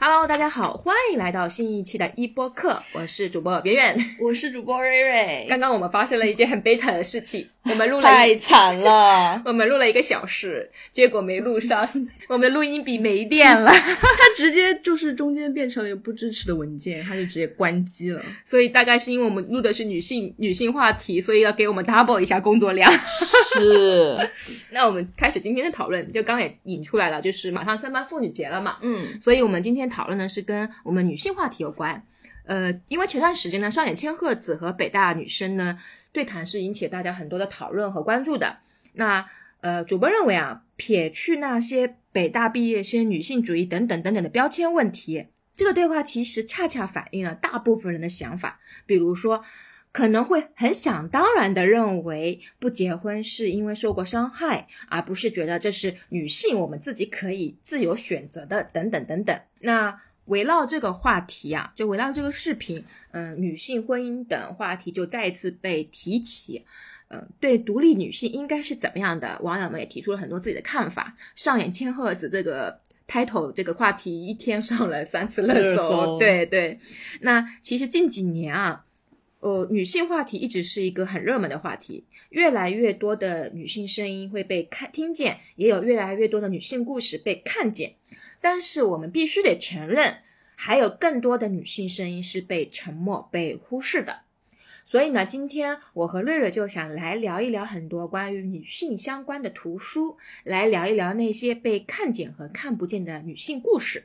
Hello，大家好，欢迎来到新一期的一播客，我是主播圆圆，我是主播瑞瑞。刚刚我们发生了一件很悲惨的事情，我们录了太惨了，我们录了一个小时，结果没录上，我们的录音笔没电了，它直接就是中间变成了一个不支持的文件，它就直接关机了。所以大概是因为我们录的是女性女性话题，所以要给我们 double 一下工作量。是，那我们开始今天的讨论，就刚也引出来了，就是马上三八妇女节了嘛，嗯，所以我们今天讨论的是跟我们女性话题有关。呃，因为前段时间呢，上野千鹤子和北大女生呢对谈是引起大家很多的讨论和关注的。那呃，主播认为啊，撇去那些北大毕业生、女性主义等等等等的标签问题，这个对话其实恰恰反映了大部分人的想法。比如说，可能会很想当然的认为不结婚是因为受过伤害，而不是觉得这是女性我们自己可以自由选择的等等等等。那围绕这个话题啊，就围绕这个视频，嗯、女性婚姻等话题就再一次被提起。嗯，对独立女性应该是怎么样的？网友们也提出了很多自己的看法。上演千鹤子这个 title 这个话题一天上了三次热搜对对。那其实近几年啊，呃，女性话题一直是一个很热门的话题，越来越多的女性声音会被看听见，也有越来越多的女性故事被看见。但是我们必须得承认，还有更多的女性声音是被沉默、被忽视的。所以呢，今天我和瑞瑞就想来聊一聊很多关于女性相关的图书，来聊一聊那些被看见和看不见的女性故事。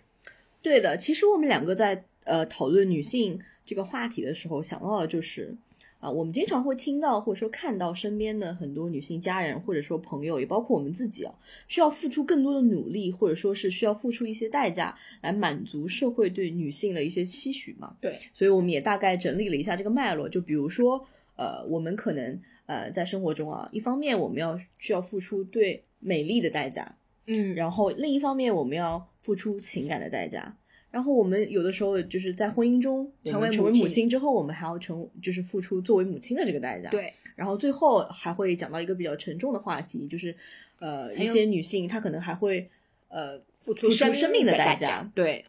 对的。其实我们两个在呃讨论女性这个话题的时候，想到的就是啊、我们经常会听到或者说看到身边的很多女性家人或者说朋友，也包括我们自己啊，需要付出更多的努力，或者说是需要付出一些代价来满足社会对女性的一些期许嘛。对，所以我们也大概整理了一下这个脉络，就比如说，呃，我们可能呃在生活中啊，一方面我们要需要付出对美丽的代价，嗯然后另一方面我们要付出情感的代价。然后我们有的时候就是在婚姻中成为成为为母亲之后，我们还要成就是付出作为母亲的这个代价。，对，然后最后还会讲到一个比较沉重的话题，就是呃一些女性她可能还会呃付付出生命的的代价。对，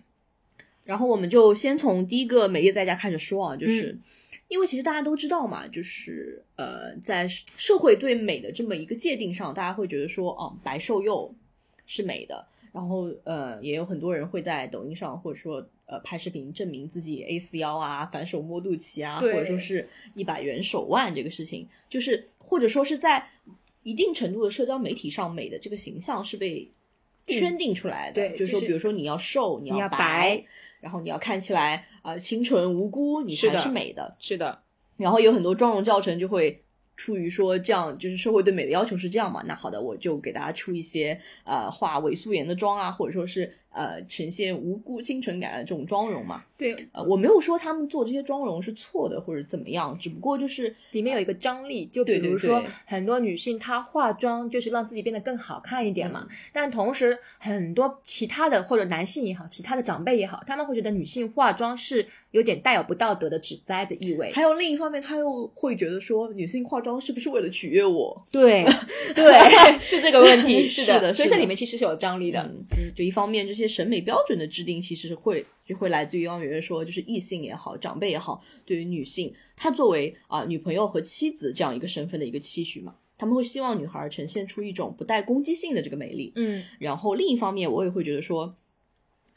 然后我们就先从第一个美丽的代价开始说啊，就是、嗯因为其实大家都知道嘛，就是呃，在社会对美的这么一个界定上，大家会觉得说，哦、白瘦幼是美的。然后呃，也有很多人会在抖音上或者说呃拍视频证明自己 A 四腰啊、反手摸肚脐啊，或者说是一百元手腕这个事情，就是或者说是在一定程度的社交媒体上，美的这个形象是被圈定出来的。对就是说，比如说你要瘦，你你要白，白然后你要看起来啊、呃清纯无辜，你才是的是美的。是的，然后有很多妆容教程就会出于说这样，就是社会对美的要求是这样嘛，那好的，我就给大家出一些呃化伪素颜的妆啊，或者说是呃呈现无辜清纯感的这种妆容嘛。对，呃，我没有说他们做这些妆容是错的或者怎么样，只不过就是里面有一个张力，就比如说对很多女性她化妆就是让自己变得更好看一点嘛，嗯但同时很多其他的或者男性也好，其他的长辈也好，他们会觉得女性化妆是有点带有不道德的指摘的意味。还有另一方面，他又会觉得说女性化妆是不是为了取悦我？对 对，是这个问题，是的，是的所以这里面其实是有张力的。嗯，就是就一方面，这些审美标准的制定其实是会就会来自于刚刚圆圆说，就是异性也好，长辈也好，对于女性，她作为啊、女朋友和妻子这样一个身份的一个期许嘛，他们会希望女孩呈现出一种不带攻击性的这个美丽。嗯，然后另一方面，我也会觉得说，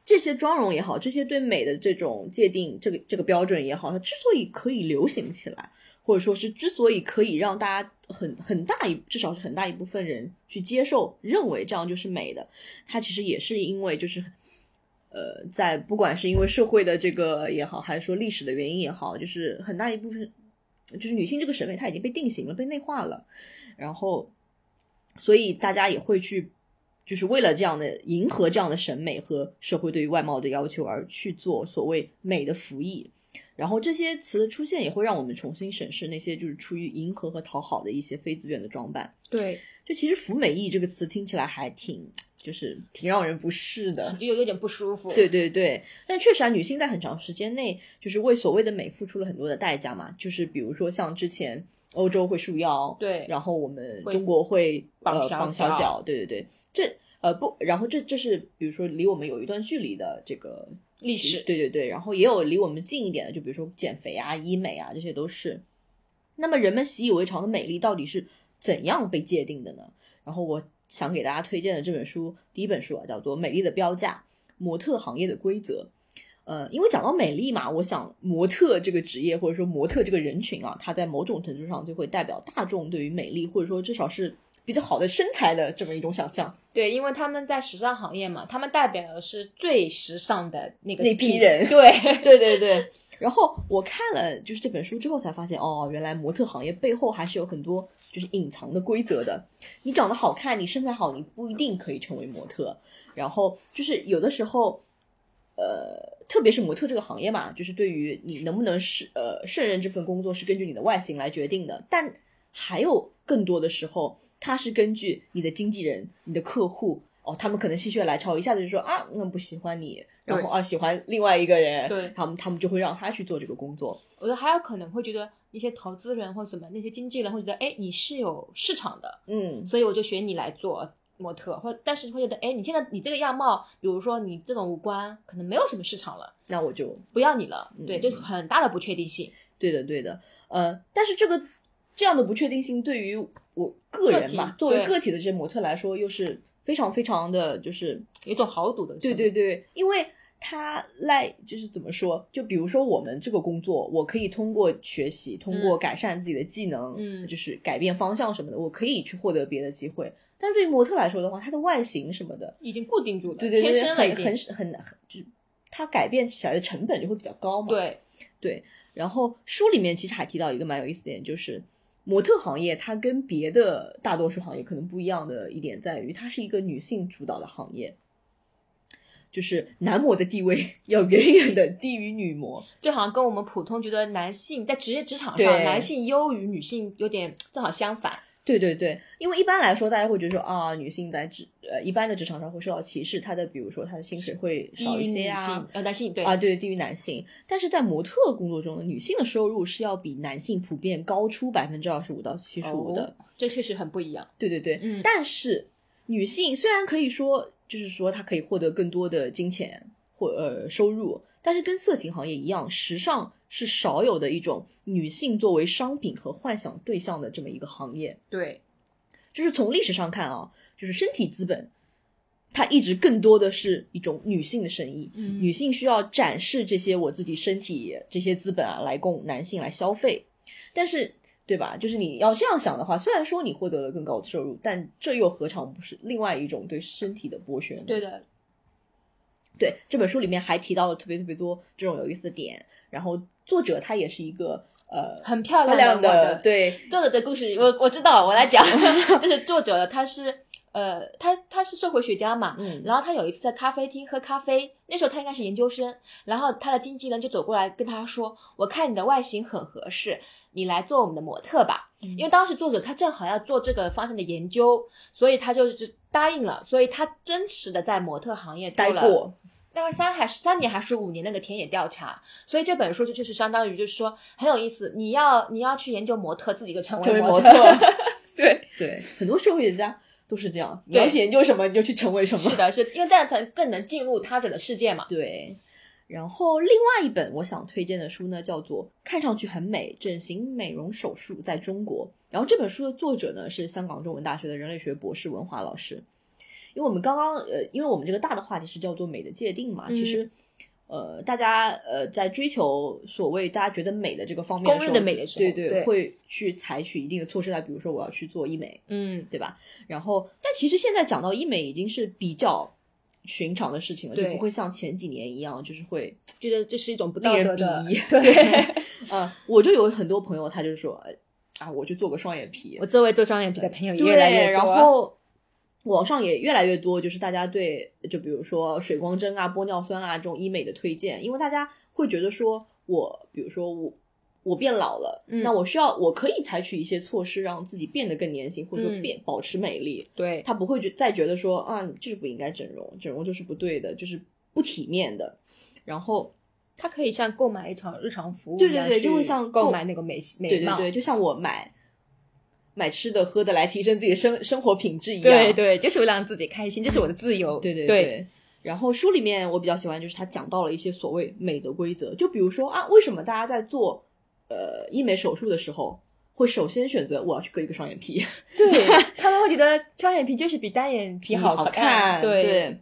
这些妆容也好，这些对美的这种界定，这个这个标准也好，它之所以可以流行起来，或者说是之所以可以让大家很很大一至少是很大一部分人去接受，认为这样就是美的，它其实也是因为就是。呃，在不管是因为社会的这个也好，还是说历史的原因也好，就是很大一部分，就是女性这个审美它已经被定型了，被内化了，然后，所以大家也会去，就是为了这样的迎合这样的审美和社会对于外貌的要求而去做所谓美的服役。然后这些词的出现也会让我们重新审视那些就是出于迎合和讨好的一些非自愿的装扮。对，就其实“服美役”这个词听起来还挺，就是挺让人不适的。有有点不舒服。对对对，但确实啊，女性在很长时间内就是为所谓的美付出了很多的代价嘛，就是比如说像之前欧洲会束腰，对然后我们中国会呃绑小绑小脚脚，对对对，这呃不，然后这这是比如说离我们有一段距离的这个历史，对对对，然后也有离我们近一点的，就比如说减肥啊、医美啊，这些都是。那么人们习以为常的美丽到底是怎样被界定的呢？然后我想给大家推荐的这本书，第一本书啊，叫做《美丽的标价：模特行业的规则》。呃，因为讲到美丽嘛，我想模特这个职业或者说模特这个人群啊，它在某种程度上就会代表大众对于美丽，或者说至少是比较好的身材的这么一种想象。对，因为他们在时尚行业嘛，他们代表的是最时尚的那个那批人。对对对对。然后我看了就是这本书之后才发现，哦，原来模特行业背后还是有很多就是隐藏的规则的。你长得好看，你身材好，你不一定可以成为模特。然后就是有的时候，呃。特别是模特这个行业嘛，就是对于你能不能是呃胜任这份工作，是根据你的外形来决定的。但还有更多的时候，它是根据你的经纪人、你的客户哦，他们可能心血来潮，一下子就说啊，那不喜欢你，然后啊喜欢另外一个人，对，他们他们就会让他去做这个工作。我觉得还有可能会觉得一些投资人或者什么那些经纪人会觉得，哎，你是有市场的，嗯，所以我就选你来做。模特，或但是会觉得，哎，你现在你这个样貌，比如说你这种五官，可能没有什么市场了，那我就不要你了。对，就是很大的不确定性。对的，对的。呃，但是这个这样的不确定性对于我个人吧，作为个体的这些模特来说，又是非常非常的就是一种豪赌的。对对对，因为他赖就是怎么说，就比如说我们这个工作，我可以通过学习，通过改善自己的技能，嗯，就是改变方向什么的，我可以去获得别的机会。但对于模特来说的话，她的外形什么的已经固定住了，对对对，很很很很，就是他改变起来的成本就会比较高嘛。对对。然后书里面其实还提到一个蛮有意思的点，就是模特行业它跟别的大多数行业可能不一样的一点在于，它是一个女性主导的行业，就是男模的地位 要远远的低于女模，就好像跟我们普通觉得男性在职业职场上男性优于女性有点正好相反。对对对，因为一般来说，大家会觉得说啊，女性在职呃一般的职场上会受到歧视，她的比如说她的薪水会少一些啊，呃男性对啊对低于男性，但是在模特工作中呢，女性的收入是要比男性普遍高出百分之二十五到七十五的，这确实很不一样。对对对，嗯，但是女性虽然可以说就是说她可以获得更多的金钱或呃收入，但是跟色情行业一样，时尚。是少有的一种女性作为商品和幻想对象的这么一个行业。对，就是从历史上看啊，就是身体资本，它一直更多的是一种女性的生意。嗯，女性需要展示这些我自己身体这些资本啊，来供男性来消费。但是，对吧？就是你要这样想的话，虽然说你获得了更高的收入，但这又何尝不是另外一种对身体的剥削呢？对的。对这本书里面还提到了特别特别多这种有意思的点，然后。作者他也是一个呃很漂亮的，对。作者的故事我我知道，我来讲，就是作者他是呃他他是社会学家嘛，嗯，然后他有一次在咖啡厅喝咖啡，那时候他应该是研究生，然后他的经纪人就走过来跟他说，我看你的外形很合适，你来做我们的模特吧，因为当时作者他正好要做这个方向的研究，所以他就是答应了，所以他真实的在模特行业待过。大概三还是三年还是五年那个田野调查，所以这本书就就是相当于就是说很有意思。你要你要去研究模特，自己就成为模特。对对，很多社会学家都是这样。你要去研究什么，你就去成为什么。是的，是因为这样才更能进入他者的世界嘛。对。然后另外一本我想推荐的书呢，叫做《看上去很美：整形美容手术在中国》。然后这本书的作者呢是香港中文大学的人类学博士文华老师。因为我们刚刚呃，因为我们这个大的话题是叫做美的界定嘛，其实呃，大家呃在追求所谓大家觉得美的这个方面，公认的美的时候，对对，会去采取一定的措施来，比如说我要去做医美，嗯，对吧？然后，但其实现在讲到医美已经是比较寻常的事情了，就不会像前几年一样，就是会觉得这是一种不令人鄙夷。对，嗯，我就有很多朋友，他就说啊，我去做个双眼皮。我周围做双眼皮的朋友越来越多，然后。网上也越来越多，就是大家对，就比如说水光针啊、玻尿酸啊这种医美的推荐，因为大家会觉得说，我比如说我我变老了，那我需要我可以采取一些措施让自己变得更年轻，或者说变保持美丽。对他不会觉再觉得说啊，就是不应该整容，整容就是不对的，就是不体面的。然后他可以像购买一场日常服务，对对对，就会像购买那个美美对对对，就像我买。买吃的喝的来提升自己的生生活品质一样，对对，就是为了让自己开心，这是我的自由。对对对。然后书里面我比较喜欢，就是他讲到了一些所谓美的规则，就比如说啊，为什么大家在做呃医美手术的时候，会首先选择我要去割一个双眼皮？对 他们会觉得双眼皮就是比单眼皮好看，对。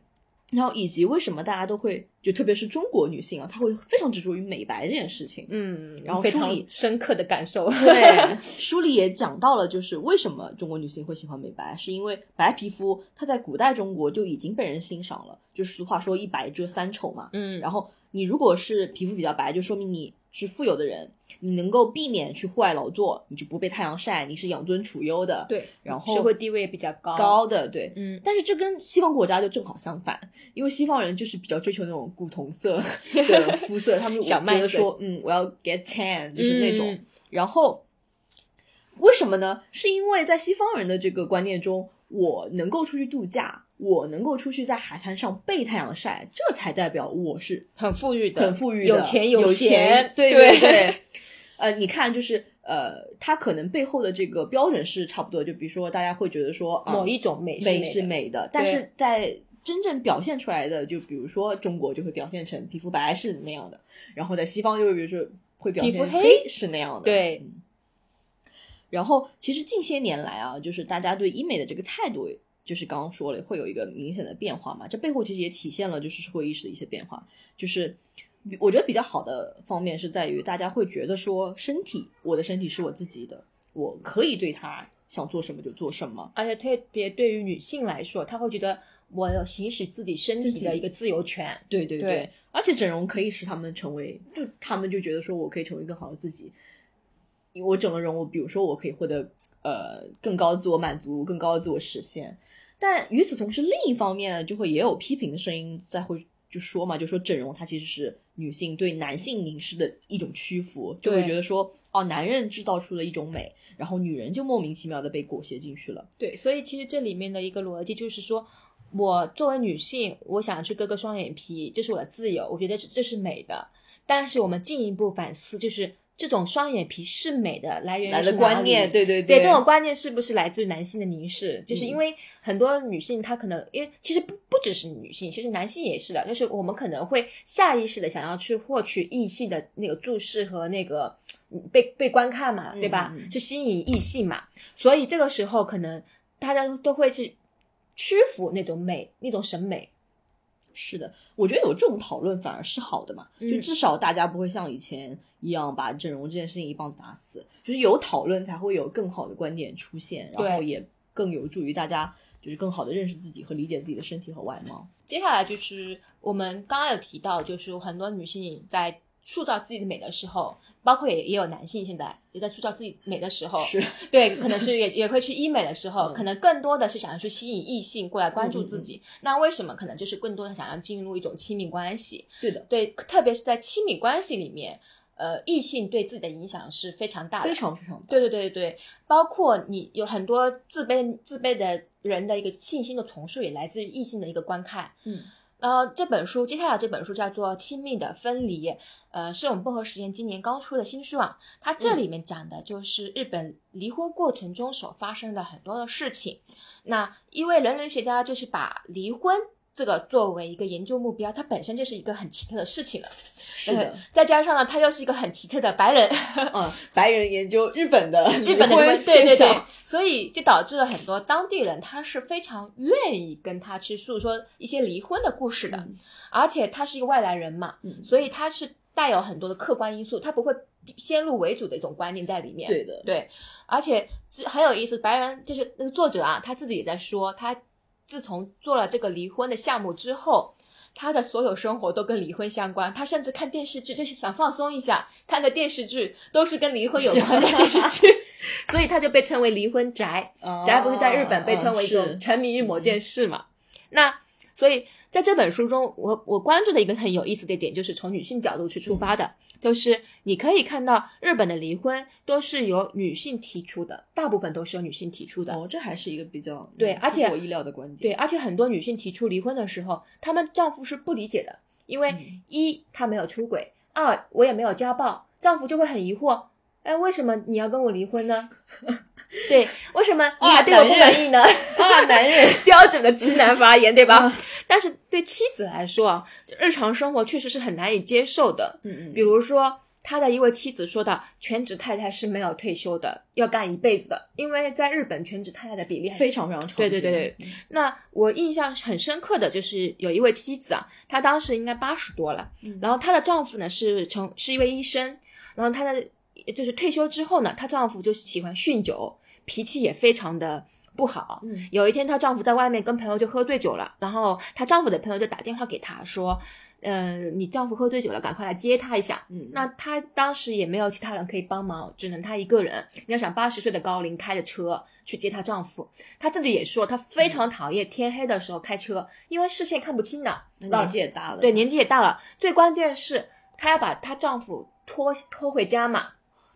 然后以及为什么大家都会就特别是中国女性啊，她会非常执着于美白这件事情。嗯，然后非常深刻的感受。对，书里也讲到了，就是为什么中国女性会喜欢美白，是因为白皮肤它在古代中国就已经被人欣赏了，就是俗话说一白遮三丑嘛。嗯，然后你如果是皮肤比较白，就说明你是富有的人，你能够避免去户外劳作，你就不被太阳晒，你是养尊处优的。对，然后社会地位也比较高。高的对，嗯，但是这跟西方国家就正好相反，因为西方人就是比较追求那种古铜色的 肤色，他们小麦色觉得说，嗯，我要 get tan，就是那种。嗯然后为什么呢？是因为在西方人的这个观念中，我能够出去度假，我能够出去在海滩上被太阳晒，这才代表我是很富裕的，很富裕的、有钱有闲，对对对。呃，你看，就是呃，它可能背后的这个标准是差不多，就比如说大家会觉得说，啊某一种美美是美的，但是在真正表现出来的，就比如说中国就会表现成皮肤白是那样的，然后在西方就比如说会表现皮肤黑是那样的，对。嗯。然后其实近些年来啊，就是大家对医美的这个态度，就是刚刚说了会有一个明显的变化嘛，这背后其实也体现了就是社会意识的一些变化，就是。我觉得比较好的方面是在于，大家会觉得说，身体，我的身体是我自己的，我可以对它想做什么就做什么。而且特别对于女性来说，她会觉得我有行使自己身体的一个自由权。对对对而且整容可以使他们成为，就他们就觉得说我可以成为更好的自己。因为我整了容，我比如说我可以获得呃更高的自我满足，更高的自我实现。但与此同时，另一方面呢，就会也有批评的声音在会就说嘛，就说整容它其实是女性对男性凝视的一种屈服，就会觉得说哦，男人制造出了一种美，然后女人就莫名其妙的被裹挟进去了。对，所以其实这里面的一个逻辑就是说，我作为女性，我想去割个双眼皮，这是我的自由，我觉得这这是美的。但是我们进一步反思，就是这种双眼皮是美的来源于观念，对对对这种观念是不是来自于男性的凝视？就是嗯因为很多女性她可能，因为其实不不只是女性，其实男性也是的，就是我们可能会下意识的想要去获取异性的那个注视和那个嗯被被观看嘛，对吧？去吸引异性嘛，所以这个时候可能大家都会去屈服那种美，那种审美。是的，我觉得有这种讨论反而是好的嘛，嗯就至少大家不会像以前一样把整容这件事情一棒子打死，就是有讨论才会有更好的观点出现，然后也更有助于大家就是更好的认识自己和理解自己的身体和外貌。接下来就是我们刚刚有提到，就是很多女性在塑造自己的美的时候，包括也也有男性现在也在塑造自己美的时候，是，对，可能是也也会去医美的时候，嗯可能更多的是想要去吸引异性过来关注自己。那为什么？可能就是更多的想要进入一种亲密关系。对的，对，特别是在亲密关系里面，呃，异性对自己的影响是非常大的，非常非常大。对对对对，包括你有很多自卑自卑的人的一个信心的重塑，也来自于异性的一个观看。嗯，呃，这本书接下来这本书叫做《亲密的分离》，呃，是我们薄荷实验今年刚出的新书啊。它这里面讲的就是日本离婚过程中所发生的很多的事情。那一位人类学家就是把离婚这个作为一个研究目标，它本身就是一个很奇特的事情了。是的呃，再加上呢，他又是一个很奇特的白人，嗯，白人研究日本的日本的对对对所以就导致了很多当地人他是非常愿意跟他去诉说一些离婚的故事的，嗯而且他是一个外来人嘛，嗯所以他是带有很多的客观因素，他不会先入为主的一种观念在里面。对的，对，而且这很有意思，白人就是那个作者啊，他自己也在说，他自从做了这个离婚的项目之后。他的所有生活都跟离婚相关，他甚至看电视剧就是想放松一下，看个电视剧都是跟离婚有关的电视剧，所以他就被称为离婚宅。宅不是在日本被称为一哦种沉迷于某件事嘛？那所以在这本书中，我我关注的一个很有意思的点，就是从女性角度去出发的，就是你可以看到日本的离婚都是由女性提出的，大部分都是由女性提出的。哦，这还是一个比较嗯对而且我意料的观点。对，而且很多女性提出离婚的时候，她们丈夫是不理解的，因为嗯一她没有出轨，二我也没有家暴，丈夫就会很疑惑，哎，为什么你要跟我离婚呢？对，为什么你还对我不满意呢？啊，男人 标准的直男发言，对吧？但是对妻子来说啊，日常生活确实是很难以接受的。嗯嗯，比如说，他的一位妻子说到，全职太太是没有退休的，要干一辈子的，因为在日本全职太太的比例非常非常常对对见对对，那我印象很深刻的就是有一位妻子啊，她当时应该八十多了，嗯然后她的丈夫呢是从是一位医生，然后她的就是退休之后呢，她丈夫就喜欢酗酒，脾气也非常的不好。嗯有一天，她丈夫在外面跟朋友就喝醉酒了，然后她丈夫的朋友就打电话给她说：“呃，你丈夫喝醉酒了，赶快来接他一下。”嗯，那她当时也没有其他人可以帮忙，只能她一个人。你要想八十岁的高龄开着车去接她丈夫，她自己也说她非常讨厌天黑的时候开车，因为视线看不清的。年纪也大了，对，年纪也大了，最关键是她要把她丈夫拖拖回家嘛。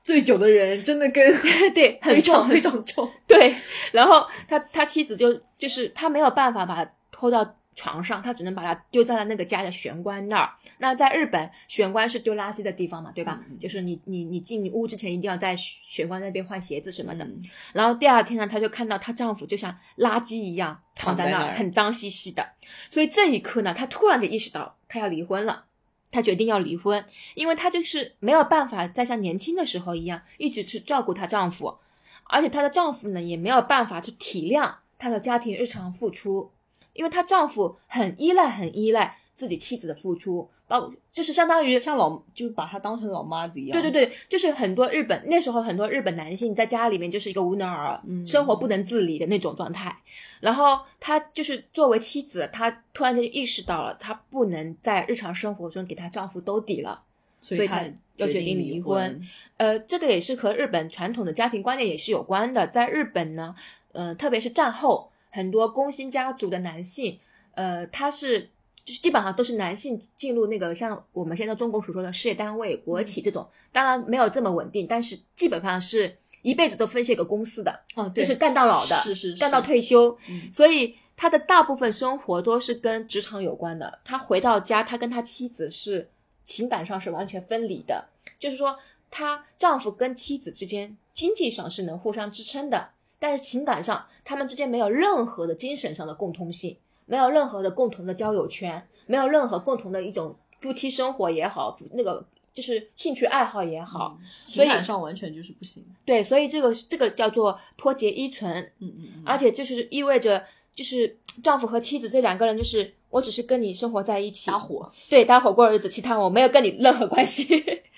醉酒的人真的跟 对，很重非常重，对，然后他他妻子就就是他没有办法把他拖到床上，他只能把他丢在了那个家的玄关那儿。那在日本，玄关是丢垃圾的地方嘛，对吧？就是你你你进屋之前一定要在玄关那边换鞋子什么的。嗯然后第二天呢，她就看到她丈夫就像垃圾一样躺在那儿，躺在那儿很脏兮兮的。所以这一刻呢，她突然就意识到她要离婚了。她决定要离婚，因为她就是没有办法再像年轻的时候一样一直去照顾她丈夫，而且她的丈夫呢也没有办法去体谅她的家庭日常付出，因为她丈夫很依赖、很依赖自己妻子的付出，包就是相当于像老就把她当成老妈子一样，对对对，就是很多日本那时候很多日本男性在家里面就是一个无能儿，嗯生活不能自理的那种状态。然后他就是作为妻子，她突然间意识到了，她不能在日常生活中给她丈夫兜底了。所以她所以她要决定离婚。呃，这个也是和日本传统的家庭观念也是有关的。在日本呢，呃，特别是战后，很多工薪家族的男性，呃，他是就是基本上都是男性进入那个像我们现在中国所说的事业单位、国企这种，当然没有这么稳定，但是基本上是一辈子都分析一个公司的，哦，对，就是干到老的，是是是干到退休。嗯所以他的大部分生活都是跟职场有关的。他回到家，他跟他妻子是情感上是完全分离的，就是说，他丈夫跟妻子之间经济上是能互相支撑的，但是情感上他们之间没有任何的精神上的共通性，没有任何的共同的交友圈，没有任何共同的一种夫妻生活也好，那个就是兴趣爱好也好，所情以感上完全就是不行。对，所以这个这个叫做脱节依存，嗯嗯嗯，而且就是意味着，就是丈夫和妻子这两个人，就是我只是跟你生活在一起，搭伙，对搭伙过日子，其他我没有跟你任何关系。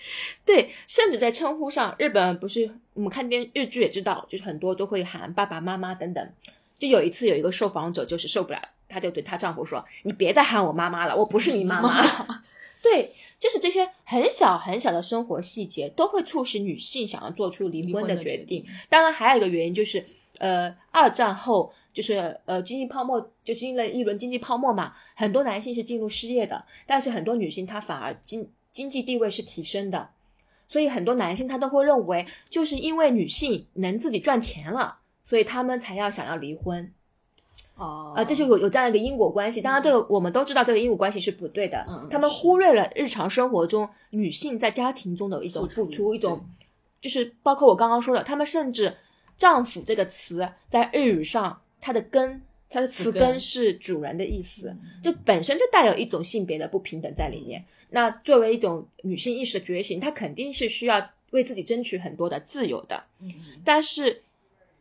对，甚至在称呼上，日本不是我们看电日剧也知道，就是很多都会喊爸爸妈妈等等。就有一次有一个受访者就是受不了了，她就对她丈夫说：“你别再喊我妈妈了，我不是你妈妈。”对，就是这些很小很小的生活细节，都会促使女性想要做出离婚的的决定决定。当然，还有一个原因就是，呃，二战后就是呃经济泡沫，就经历了一轮经济泡沫嘛，很多男性是进入失业的，但是很多女性她反而经经济地位是提升的，所以很多男性他都会认为，就是因为女性能自己赚钱了，所以他们才要想要离婚。哦呃，这就有有这样一个因果关系。当然，这个我们都知道，这个因果关系是不对的。他们忽略了日常生活中女性在家庭中的一种付付出出，一种就是包括我刚刚说的，他们甚至“丈夫”这个词在日语上，它的根，它的词词根根是主人的意思，嗯就本身就带有一种性别的不平等在里面。那作为一种女性意识的觉醒，她肯定是需要为自己争取很多的自由的。嗯但是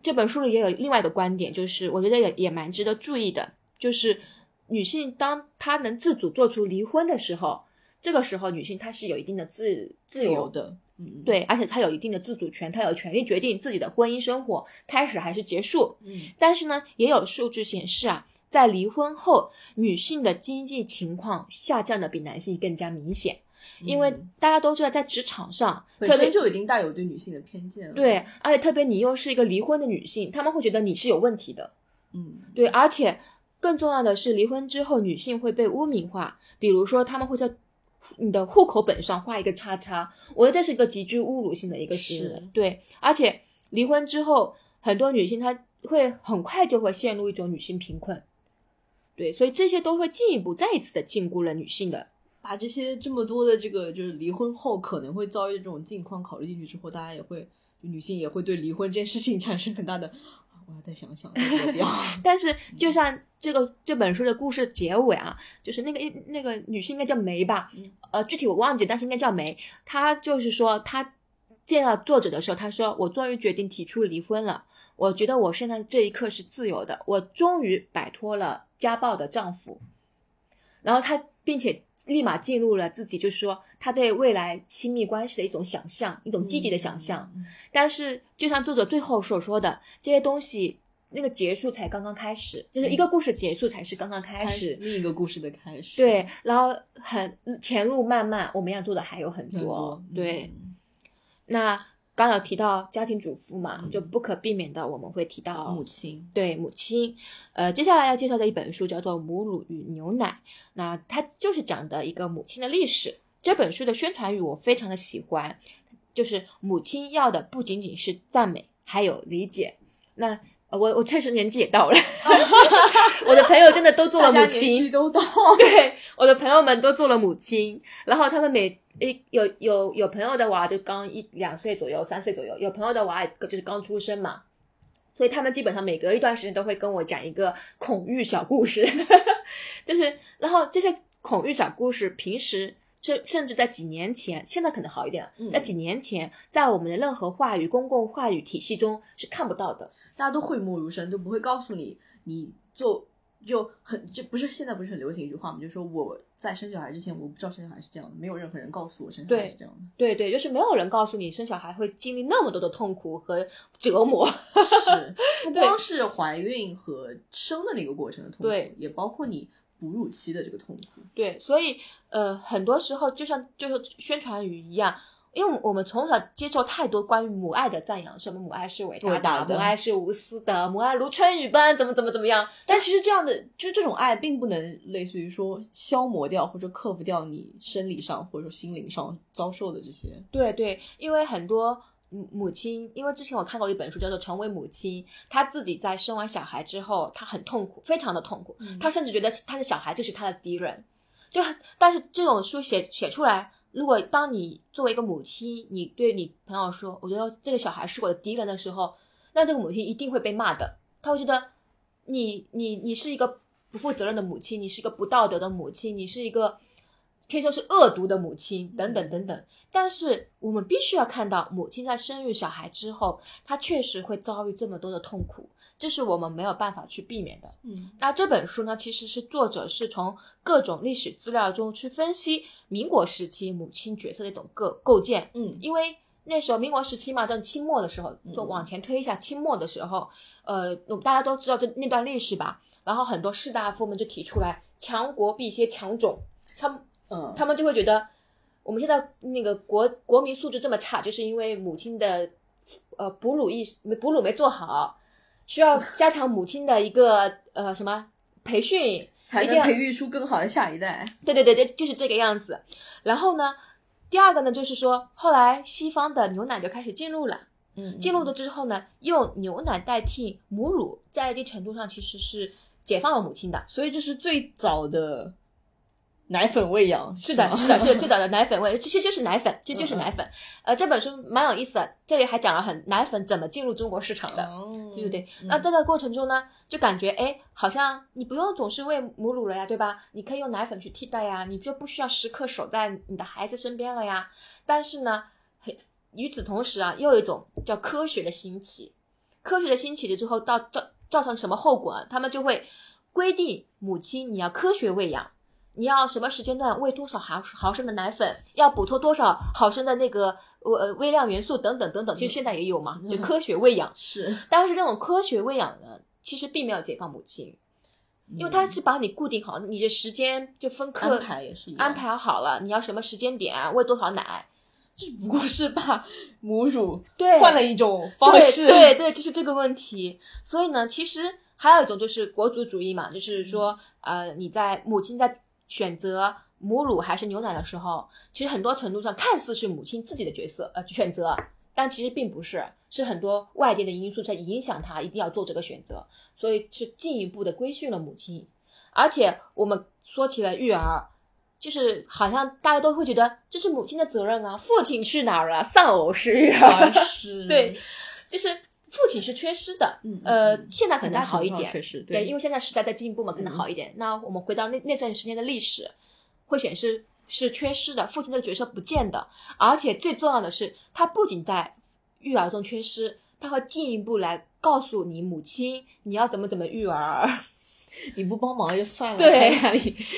这本书里也有另外一个观点，就是我觉得也也蛮值得注意的，就是女性当她能自主做出离婚的时候，这个时候女性她是有一定的自自由的，嗯，对，而且她有一定的自主权，她有权利决定自己的婚姻生活开始还是结束。嗯但是呢，也有数据显示啊，在离婚后，女性的经济情况下降的比男性更加明显，因为嗯大家都知道，在职场上，本特别身就已经带有对女性的偏见了。对，，而且特别你又是一个离婚的女性，他们会觉得你是有问题的。嗯对，而且更重要的是，离婚之后女性会被污名化，比如说他们会在你的户口本上画一个叉叉，我觉得这是一个极具侮辱性的一个行为。对，而且离婚之后，很多女性她会很快就会陷入一种女性贫困。对，所以这些都会进一步再一次的禁锢了女性的把这些这么多的这个就是离婚后可能会遭遇这种境况考虑进去之后，大家也会女性也会对离婚这件事情产生很大的，我要再想想。但是就像这个这本书的故事结尾啊，就是那个那个女性应该叫梅吧，呃，具体我忘记，但是应该叫梅。她就是说，她见到作者的时候，她说：“我终于决定提出离婚了。我觉得我现在这一刻是自由的，我终于摆脱了家暴的丈夫。”然后她并且立马进入了自己，就是说他对未来亲密关系的一种想象，一种积极的想象。但是，就像作者最后所说的，这些东西。那个结束才刚刚开始，就是一个故事结束才是刚刚开始，另一个故事的开始。对，然后很前路漫漫，我们要做的还有很多。对，那刚有提到家庭主妇嘛，就不可避免的我们会提到母亲。对，母亲。呃，接下来要介绍的一本书叫做《母乳与牛奶》，那它就是讲的一个母亲的历史。这本书的宣传语我非常的喜欢，就是母亲要的不仅仅是赞美，还有理解。那我我确实年纪也到了，我的朋友真的都做了母亲，都到，对，我的朋友们都做了母亲，然后他们每一有有有朋友的娃就刚一两岁左右，三岁左右，有朋友的娃就是刚出生嘛，所以他们基本上每隔一段时间都会跟我讲一个恐育小故事，就是然后这些恐育小故事，平时甚甚至在几年前，现在可能好一点，在几年前，在我们的任何话语公共话语体系中是看不到的。大家都讳莫如深，都不会告诉你，你做就很就不是现在不是很流行一句话吗？就是说我在生小孩之前，我不知道生小孩是这样的，没有任何人告诉我生小孩是这样的。对对，就是没有人告诉你生小孩会经历那么多的痛苦和折磨。是，不光是怀孕和生的那个过程的痛苦，对，也包括你哺乳期的这个痛苦。对，所以呃，很多时候就像就是宣传语一样。因为我们从小接受太多关于母爱的赞扬，什么母爱是伟大的，母爱是无私的，母爱如春雨般怎么怎么怎么样。但其实这样的，就这种爱，并不能类似于说消磨掉或者克服掉你生理上或者说心灵上遭受的这些。对对，因为很多母母亲，因为之前我看过一本书叫做《成为母亲》，她自己在生完小孩之后，她很痛苦，非常的痛苦，她甚至觉得她的小孩就是她的敌人。就但是这种书写写出来。如果当你作为一个母亲，你对你朋友说：“我觉得这个小孩是我的敌人”的时候，那这个母亲一定会被骂的。他会觉得你你你是一个不负责任的母亲，你是一个不道德的母亲，你是一个可以说是恶毒的母亲，等等等等。但是我们必须要看到，母亲在生育小孩之后，她确实会遭遇这么多的痛苦。这是我们没有办法去避免的。嗯，那这本书呢，其实是作者是从各种历史资料中去分析民国时期母亲角色的一种构构建。嗯，因为那时候民国时期嘛，在清末的时候，就往前推一下，清末的时候，呃，大家都知道这那段历史吧。然后很多士大夫们就提出来，强国必先强种。他们，嗯，他们就会觉得，我们现在那个国国民素质这么差，就是因为母亲的，呃，哺乳意没哺乳没做好。需要加强母亲的一个呃什么培训，才能培育出更好的下一代。对对对对，就是这个样子。然后呢，第二个呢，就是说后来西方的牛奶就开始进入了，嗯，进入了之后呢，用牛奶代替母乳，在一定程度上其实是解放了母亲的。所以这是最早的。奶粉喂养是的，是的，是最早的奶粉喂，其实就是奶粉，其实就是奶粉。呃，这本书蛮有意思的，这里还讲了很奶粉怎么进入中国市场的，对不对？那这个过程中呢，就感觉哎，好像你不用总是喂母乳了呀，对吧？你可以用奶粉去替代呀，你就不需要时刻守在你的孩子身边了呀。但是呢，与此同时啊，又有一种叫科学的兴起，科学的兴起了之后，到造造成什么后果啊？他们就会规定母亲你要科学喂养。你要什么时间段喂多少毫毫升的奶粉，要补充多少毫升的那个呃微量元素等等等等，其实现在也有嘛，就科学喂养是。但是这种科学喂养呢，其实并没有解放母亲，因为它是把你固定好，你的时间就分课安排也是安排好了，你要什么时间点喂多少奶，只不过是把母乳 对换了一种方式，对对，就是这个问题。所以呢，其实还有一种就是国族主义嘛，就是说呃你在母亲在。选择母乳还是牛奶的时候，其实很多程度上看似是母亲自己的角色呃选择，但其实并不是，是很多外界的因素在影响她一定要做这个选择，所以是进一步的规训了母亲。而且我们说起了育儿，就是好像大家都会觉得这是母亲的责任啊，父亲去哪儿了？丧偶式育儿是，对，就是父亲是缺失的，嗯呃嗯，现在可能好一点，上确实对，因为现在时代在进步嘛，可能嗯。好一点。那我们回到那那段时间的历史，会显示是缺失的，父亲这个角色不见的，而且最重要的是，他不仅在育儿中缺失，他会进一步来告诉你母亲你要怎么怎么育儿，你不帮忙就算了，对？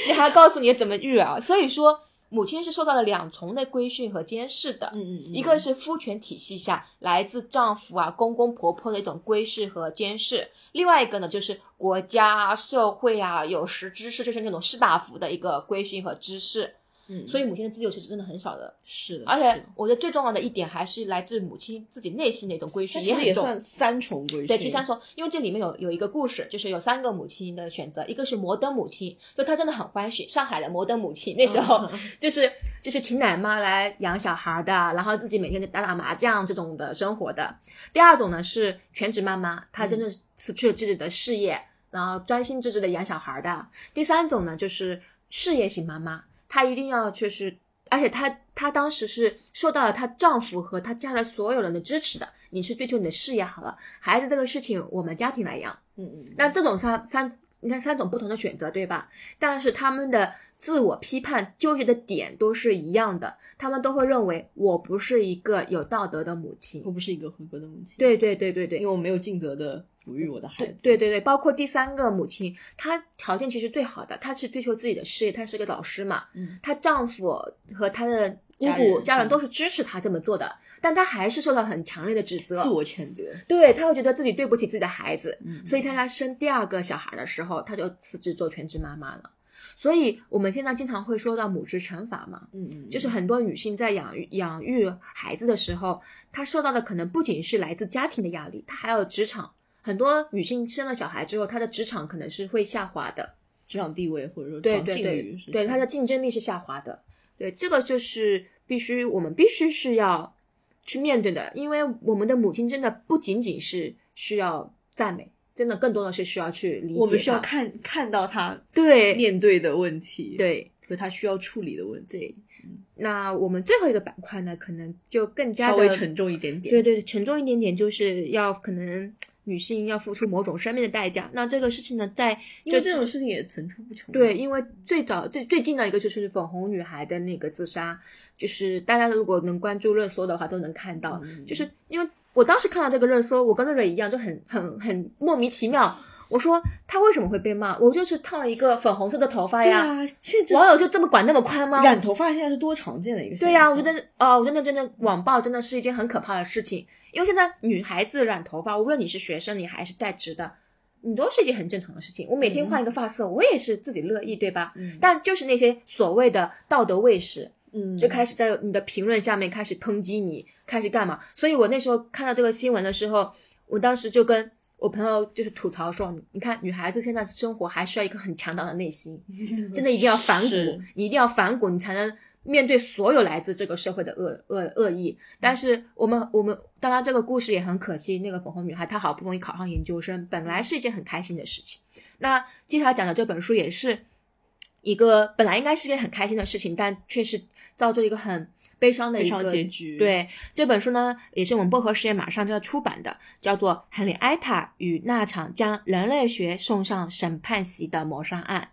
你 还告诉你怎么育儿，所以说母亲是受到了两重的规训和监视的。嗯嗯嗯，一个是夫权体系下来自丈夫啊、公公婆婆的一种规训和监视，另外一个呢就是国家啊、社会啊有识之士，就是那种士大夫的一个规训和知识。嗯，所以母亲的自由其实真的很少的，是的，而且我觉得最重要的一点还是来自母亲自己内心的一种规训，它其实也。算三重规训，对，其实三重，因为这里面有有一个故事，就是有三个母亲的选择，一个是摩登母亲，就她真的很欢喜，上海的摩登母亲那时候嗯 就是就是请奶妈来养小孩的，然后自己每天就打打麻将这种的生活的。第二种呢是全职妈妈，她真的是辞去了自己的事业，然后专心致志的养小孩的。第三种呢就是事业型妈妈，她一定要就是。而且她她当时是受到了她丈夫和她家人所有人的支持的。你是追求你的事业好了，孩子这个事情我们家庭来养。嗯嗯，那这种三三，你看三种不同的选择，对吧？但是他们的自我批判纠结的点都是一样的，他们都会认为我不是一个有道德的母亲我。不是一个合格的母亲，，对对对对对。因为我没有尽责的哺育我的孩对子，对对对，包括第三个母亲，她条件其实最好的，她是追求自己的事业，她是个老师嘛，嗯。她丈夫和她的姑家姑人家人都是支持她这么做的，但她还是受到很强烈的指责，自我谴责，对，她会觉得自己对不起自己的孩子，嗯，所以在她生第二个小孩的时候，她就辞职做全职妈妈了。所以我们现在经常会说到母职惩罚嘛，嗯嗯，就是很多女性在养育养育孩子的时候，她受到的可能不仅是来自家庭的压力，她还有职场。很多女性生了小孩之后，她的职场可能是会下滑的，职场地位或者说对对对对，她的竞争力是下滑的。对，这个就是必须我们必须是要去面对的，因为我们的母亲真的不仅仅是需要赞美，真的更多的是需要去理解我们需要看看到他对。面对的问题，对。和他需要处理的问题，对。那我们最后一个板块呢，可能就更加的稍微沉重一点点，对对，沉重一点点，就是要可能女性要付出某种生命的代价。那这个事情呢，在因为这种事情也层出不穷，对，，因为最早最最近的一个就是粉红女孩的那个自杀，就是大家如果能关注热搜的话，都能看到，嗯。就是因为我当时看到这个热搜，我跟瑞瑞一样，就很很很莫名其妙。我说他为什么会被骂？我就是烫了一个粉红色的头发呀，对啊，现在网友就这么管那么宽吗？染头发现在是多常见的一个现象，对呀、我觉得哦，我真的真的网暴真的是一件很可怕的事情，因为现在女孩子染头发，无论你是学生，你还是在职的，你都是一件很正常的事情。我每天换一个发色，我也是自己乐意，对吧？嗯但就是那些所谓的道德卫士，嗯就开始在你的评论下面开始抨击你，开始干嘛？所以我那时候看到这个新闻的时候，我当时就跟我朋友就是吐槽说，你看女孩子现在生活还需要一个很强大的内心，真的一定要反骨，你一定要反骨，你才能面对所有来自这个社会的恶恶恶意。但是我们我们当然这个故事也很可惜，那个粉红女孩她好不容易考上研究生，本来是一件很开心的事情。那接下来讲的这本书也是一个本来应该是件很开心的事情，但却是造就一个很悲伤的一个结局，，对这本书呢，也是我们薄荷实验马上就要出版的，叫做《亨利埃塔与那场将人类学送上审判席的谋杀案》，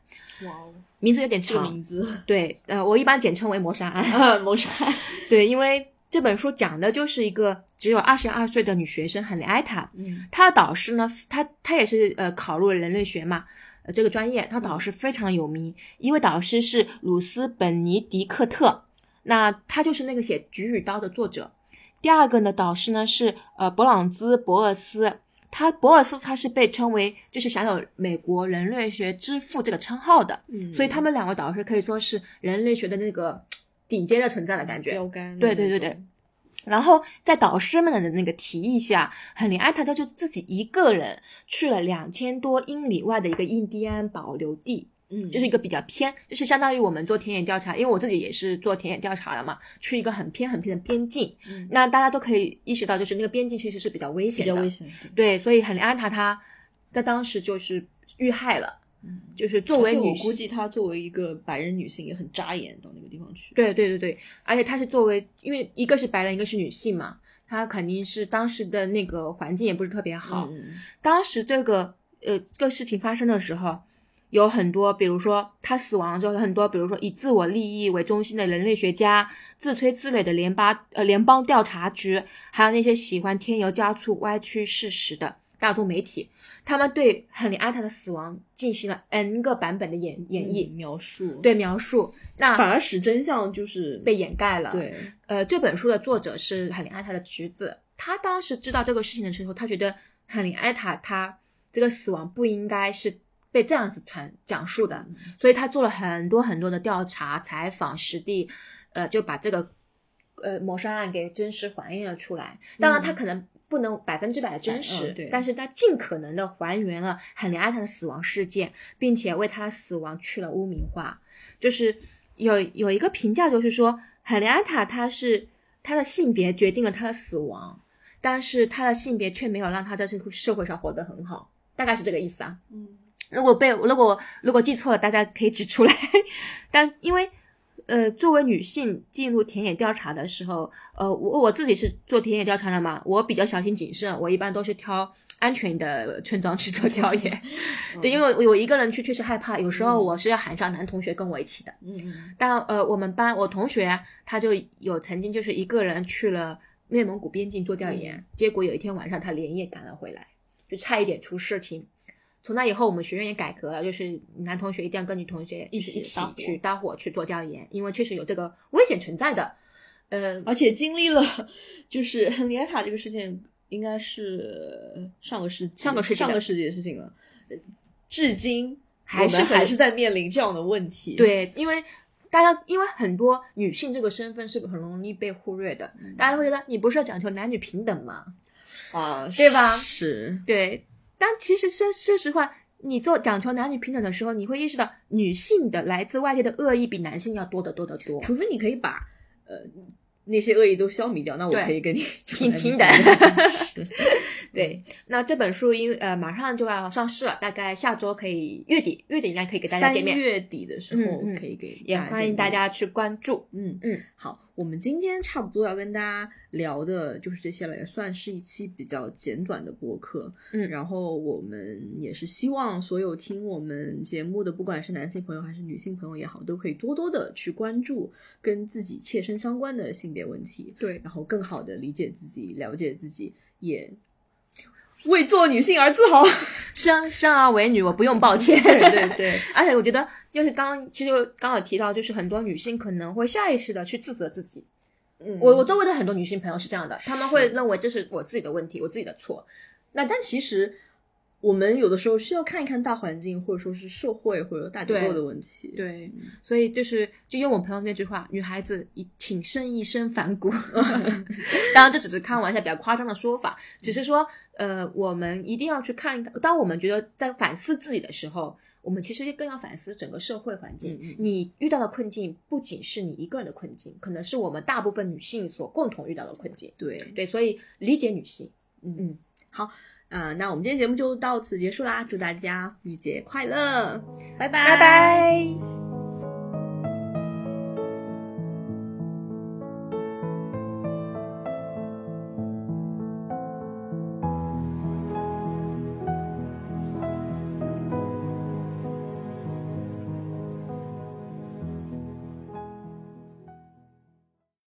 哇哦，名字有点长。名字对，呃，我一般简称为谋杀案。啊，谋杀案，对，因为这本书讲的就是一个只有二十二岁的女学生亨利埃塔，嗯她的导师呢，她她也是呃考入了人类学嘛，呃这个专业，他导师非常的有名，一位导师是鲁斯本尼迪克特，那他就是那个写《菊与刀》的作者。第二个呢，导师呢是呃勃朗兹博尔斯，他博尔斯他是被称为就是享有美国人类学之父这个称号的，嗯，所以他们两个导师可以说是人类学的那个顶尖的存在的感觉。标杆，对对对对，然后在导师们的那个提议下，亨利埃塔他就自己一个人去了两千多英里外的一个印第安保留地，嗯，就是一个比较偏，就是相当于我们做田野调查，因为我自己也是做田野调查的嘛，去一个很偏很偏的边境，嗯。那大家都可以意识到，就是那个边境其实是比较危险的，比较危险，对，所以亨利埃塔他在当时就是遇害了，嗯就是作为女。我估计她作为一个白人女性也很扎眼到那个地方去。对对对对，而且她是作为，因为一个是白人，一个是女性嘛，她肯定是当时的那个环境也不是特别好。嗯当时这个呃这个事情发生的时候，有很多，比如说她死亡之后，有很多，比如说以自我利益为中心的人类学家，自吹自擂的联邦呃联邦调查局，还有那些喜欢添油加醋、歪曲事实的大众媒体，他们对亨利埃塔的死亡进行了 N 个版本的演演绎，嗯描述，，对描述，那反而使真相就是被掩盖了。，对，呃，这本书的作者是亨利埃塔的侄子，他当时知道这个事情的时候，他觉得亨利埃塔他这个死亡不应该是被这样子传讲述的，所以他做了很多很多的调查、采访、实地，呃，就把这个呃谋杀案给真实还原了出来。当然，他可能不能百分之百的真实，嗯对但是他尽可能的还原了海林埃塔的死亡事件，并且为他的死亡去了污名化。就是有有一个评价，就是说海莲安塔他是他的性别决定了他的死亡，但是他的性别却没有让他在这个社会上活得很好，大概是这个意思啊。嗯如果被如果如果记错了，大家可以指出来。但因为呃，作为女性进入田野调查的时候，呃，我我自己是做田野调查的嘛，我比较小心谨慎，我一般都是挑安全的村庄去做调 研。对，因为我我一个人去确实害怕，有时候我是要喊上男同学跟我一起的。嗯嗯但呃，我们班我同学他就有曾经就是一个人去了内蒙古边境做调研，结果有一天晚上他连夜赶了回来，就差一点出事情。从那以后，我们学院也改革了，就是男同学一定要跟女同学一起一起搭去搭伙去做调研，因为确实有这个危险存在的。呃，而且经历了就是亨利埃塔这个事件，应该是上个世纪上个世纪上个世纪的事情了，呃至今还是还是在面临这样的问题。，对，因为大家因为很多女性这个身份是很容易被忽略的，大家会觉得你不是要讲求男女平等吗？啊，对吧是，对，但其实说说实话，你做讲求男女平等的时候，你会意识到女性的来自外界的恶意比男性要多得多得多。除非你可以把呃那些恶意都消弭掉，那我可以跟你平 平等 对，那这本书因为呃马上就要上市了，大概下周可以月底月底应该可以给大家见面，月底的时候可以给也欢迎大。家去关注。嗯嗯，好，我们今天差不多要跟大家聊的就是这些了，也算是一期比较简短的播客。嗯然后我们也是希望所有听我们节目的，不管是男性朋友还是女性朋友也好，都可以多多的去关注跟自己切身相关的性别问题，对，然后更好的理解自己，了解自己，也为做女性而自豪。生生而为女，我不用抱歉。对 对对，而且我觉得，就是刚刚其实刚刚有提到，就是很多女性可能会下意识的去自责自己。嗯，我我周围的很多女性朋友是这样的，她们会认为这是我自己的问题，我自己的错。那但其实我们有的时候需要看一看大环境，或者说是社会或者大结构对的问题。对，所以就是就用我朋友那句话，女孩子一请身一身反骨。当然，这只是开玩笑，比较夸张的说法，只是说，呃，我们一定要去看一看。当我们觉得在反思自己的时候，我们其实更要反思整个社会环境。嗯嗯你遇到的困境不仅是你一个人的困境，可能是我们大部分女性所共同遇到的困境。对，对，所以理解女性。嗯嗯，那我们今天节目就到此结束啦，祝大家妇女节快乐，拜拜，拜拜。